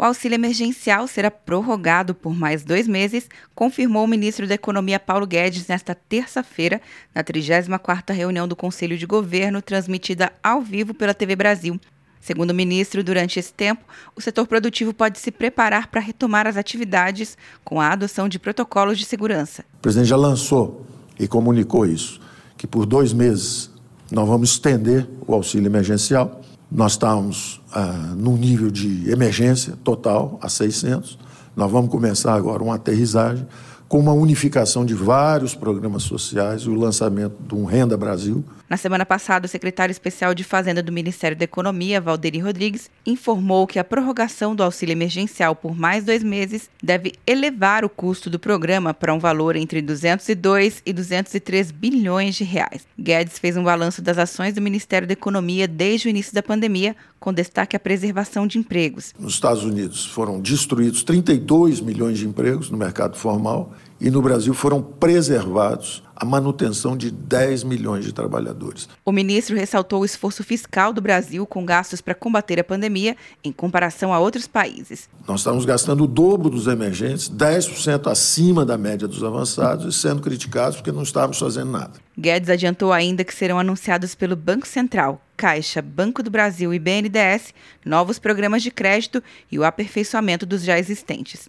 O auxílio emergencial será prorrogado por mais dois meses, confirmou o ministro da Economia Paulo Guedes nesta terça-feira, na 34ª reunião do Conselho de Governo, transmitida ao vivo pela TV Brasil. Segundo o ministro, durante esse tempo, o setor produtivo pode se preparar para retomar as atividades com a adoção de protocolos de segurança. O presidente já lançou e comunicou isso, que por dois meses nós vamos estender o auxílio emergencial nós estamos ah, num nível de emergência total, a 600. Nós vamos começar agora uma aterrissagem com uma unificação de vários programas sociais e o lançamento de um Renda Brasil. Na semana passada, o secretário especial de Fazenda do Ministério da Economia, Valderi Rodrigues, informou que a prorrogação do auxílio emergencial por mais dois meses deve elevar o custo do programa para um valor entre 202 e 203 bilhões de reais. Guedes fez um balanço das ações do Ministério da Economia desde o início da pandemia, com destaque à preservação de empregos. Nos Estados Unidos foram destruídos 32 milhões de empregos no mercado formal e no Brasil foram preservados a manutenção de 10 milhões de trabalhadores. O ministro ressaltou o esforço fiscal do Brasil com gastos para combater a pandemia em comparação a outros países. Nós estamos gastando o dobro dos emergentes, 10% acima da média dos avançados e sendo criticados porque não estávamos fazendo nada. Guedes adiantou ainda que serão anunciados pelo Banco Central, Caixa, Banco do Brasil e BNDES novos programas de crédito e o aperfeiçoamento dos já existentes.